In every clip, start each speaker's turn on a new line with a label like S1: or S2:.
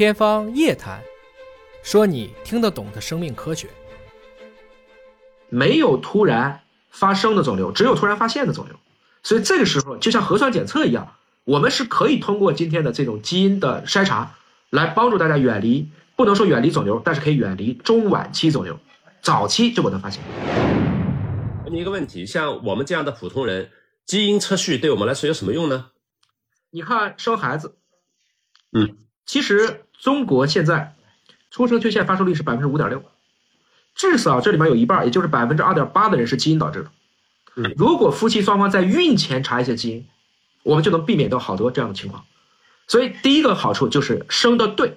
S1: 天方夜谭，说你听得懂的生命科学。
S2: 没有突然发生的肿瘤，只有突然发现的肿瘤。所以这个时候就像核酸检测一样，我们是可以通过今天的这种基因的筛查，来帮助大家远离，不能说远离肿瘤，但是可以远离中晚期肿瘤，早期就不能发现。
S3: 问你一个问题，像我们这样的普通人，基因测序对我们来说有什么用呢？
S2: 你看生孩子，
S3: 嗯，
S2: 其实中国现在出生缺陷发生率是百分之五点六，至少这里面有一半，也就是百分之二点八的人是基因导致的。
S3: 嗯
S2: 如果夫妻双方在孕前查一些基因，我们就能避免掉好多这样的情况。所以第一个好处就是生的对，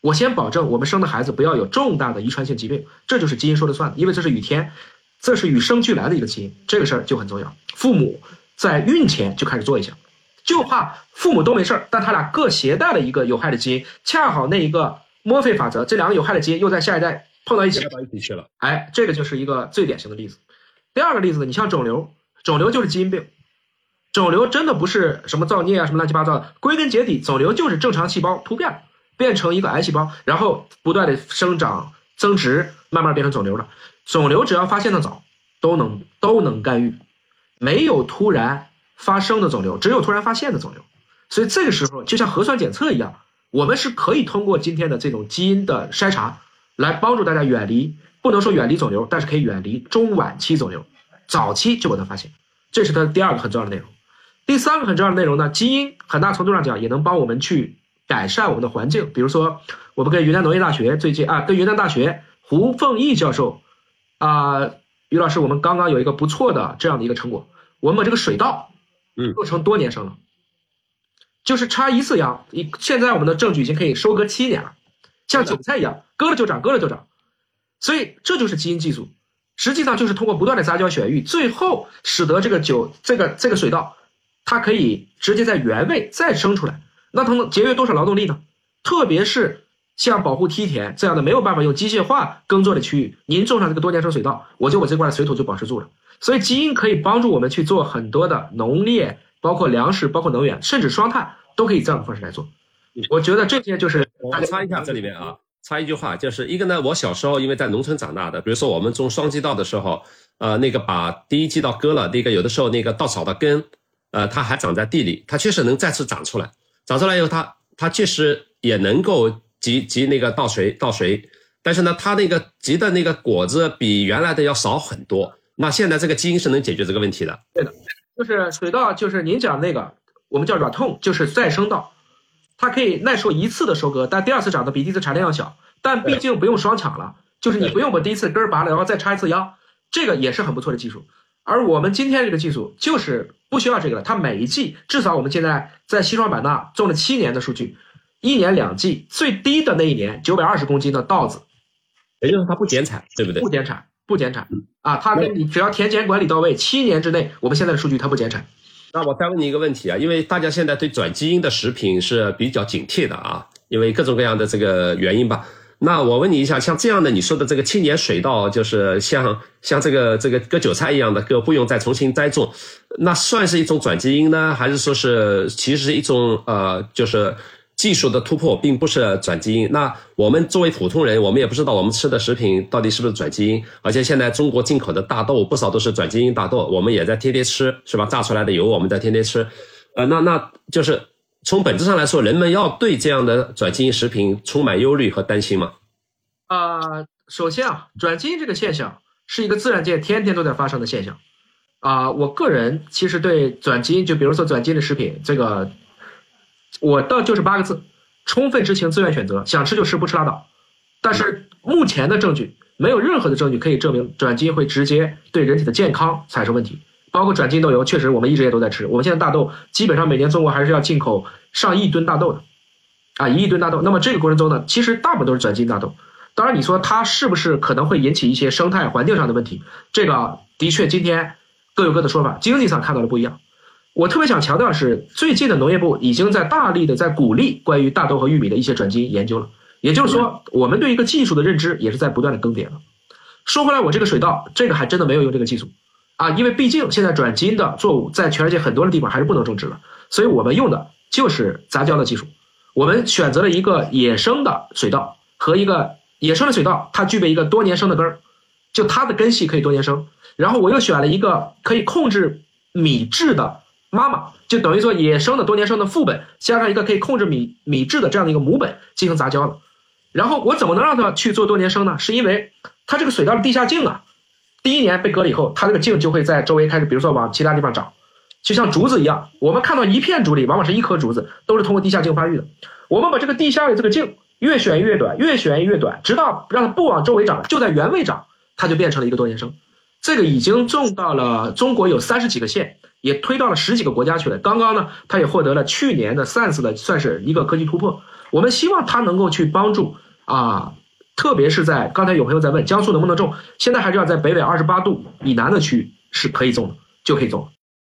S2: 我先保证我们生的孩子不要有重大的遗传性疾病，这就是基因说了算的，因为这是与天，这是与生俱来的一个基因，这个事儿就很重要。父母在孕前就开始做一下，就怕父母都没事儿，但他俩各携带了一个有害的基因，恰好那一个墨菲法则，这两个有害的基因又在下一代碰到一起，
S3: 到一起去了。
S2: 哎，这个就是一个最典型的例子。第二个例子呢，你像肿瘤，肿瘤就是基因病，肿瘤真的不是什么造孽啊，什么乱七八糟的，归根结底，肿瘤就是正常细胞突变了，变成一个癌细胞，然后不断的生长增殖，慢慢变成肿瘤了。肿瘤只要发现的早，都能都能干预，没有突然发生的肿瘤，只有突然发现的肿瘤。所以这个时候就像核酸检测一样，我们是可以通过今天的这种基因的筛查，来帮助大家远离，不能说远离肿瘤，但是可以远离中晚期肿瘤，早期就把它发现。这是它的第二个很重要的内容。第三个很重要的内容呢，基因很大程度上讲也能帮我们去改善我们的环境。比如说，我们跟云南农业大学最近啊，跟云南大学胡凤义教授啊，于老师，我们刚刚有一个不错的这样的一个成果，我们把这个水稻，
S3: 嗯
S2: 做成多年生了，就是插一次秧，一现在我们的证据已经可以收割七年了，像韭菜一样，割了就长，割了就长，所以这就是基因技术。实际上就是通过不断的杂交选育，最后使得这个酒这个这个水稻，它可以直接在原位再生出来，那它能节约多少劳动力呢？特别是像保护梯田这样的没有办法用机械化耕作的区域，您种上这个多年生水稻，我就我这块水土就保持住了。所以基因可以帮助我们去做很多的农业，包括粮食，包括能源，甚至双碳都可以这样的方式来做。我觉得这些就是
S3: 我插一下这里面啊，插一句话，就是一个呢，我小时候因为在农村长大的，比如说我们种双季稻的时候，呃，那个把第一季稻割了，那个有的时候那个稻草的根，呃，它还长在地里，它确实能再次长出来，长出来以后它它确实也能够集集那个稻穗稻穗，但是呢，它那个集的那个果子比原来的要少很多。那现在这个基因是能解决这个问题的。
S2: 对的就是水稻，就是您讲那个，我们叫软痛，就是再生稻，它可以耐受一次的收割，但第二次长得比第一次产量要小，但毕竟不用双抢了，就是你不用把第一次根儿拔了，然后再插一次秧，这个也是很不错的技术。而我们今天这个技术就是不需要这个了，它每一季至少我们现在在西双版纳种了七年的数据，一年两季，最低的那一年九百二十公斤的稻子
S3: 也就是它不减产，对不对
S2: 不？减产，不减产啊，它跟你只要田间管理到位，七年之内，我们现在的数据它不减产。
S3: 那我再问你一个问题啊，因为大家现在对转基因的食品是比较警惕的啊，因为各种各样的这个原因吧。那我问你一下，像这样的你说的这个青年水稻，就是像像这个这个割韭菜一样的割，不用再重新栽种，那算是一种转基因呢，还是说是其实是一种呃就是技术的突破，并不是转基因？那我们作为普通人，我们也不知道我们吃的食品到底是不是转基因，而且现在中国进口的大豆不少都是转基因大豆，我们也在天天吃，是吧？榨出来的油我们在天天吃，呃，那那就是从本质上来说，人们要对这样的转基因食品充满忧虑和担心吗？
S2: 啊、首先啊，转基因这个现象是一个自然界天天都在发生的现象。啊、我个人其实对转基因，就比如说转基因的食品，这个我倒就是八个字：充分知情，自愿选择，想吃就吃，不吃拉倒。但是目前的证据，没有任何的证据可以证明转基因会直接对人体的健康产生问题。包括转基因豆油，确实我们一直也都在吃。我们现在大豆基本上每年中国还是要进口上亿吨大豆的，啊，一亿吨大豆。那么这个过程中呢，其实大部分都是转基因大豆。当然，你说它是不是可能会引起一些生态环境上的问题？这个的确今天各有各的说法，经济上看到的不一样。我特别想强调的是，最近的农业部已经在大力的在鼓励关于大豆和玉米的一些转基因研究了。也就是说，我们对一个技术的认知也是在不断的更迭了。说回来，我这个水稻，这个还真的没有用这个技术啊，因为毕竟现在转基因的作物在全世界很多的地方还是不能种植的，所以我们用的就是杂交的技术。我们选择了一个野生的水稻和一个野生的水稻，它具备一个多年生的根儿，就它的根系可以多年生。然后我又选了一个可以控制米质的妈妈，就等于说野生的多年生的副本加上一个可以控制米米质的这样的一个母本进行杂交了。然后我怎么能让它去做多年生呢？是因为它这个水稻的地下茎啊，第一年被割了以后，它这个茎就会在周围开始，比如说往其他地方长。就像竹子一样，我们看到一片竹里，往往是一颗竹子，都是通过地下茎发育的。我们把这个地下的这个茎越选越短，越选越短，直到让它不往周围长，就在原位长，它就变成了一个多年生。这个已经种到了中国有三十几个县，也推到了十几个国家去了。刚刚呢，它也获得了去年的 Science 的算是一个科技突破。我们希望它能够去帮助啊，特别是在刚才有朋友在问江苏能不能种，现在还是要在北纬二十八度以南的区域是可以种的，就可以种。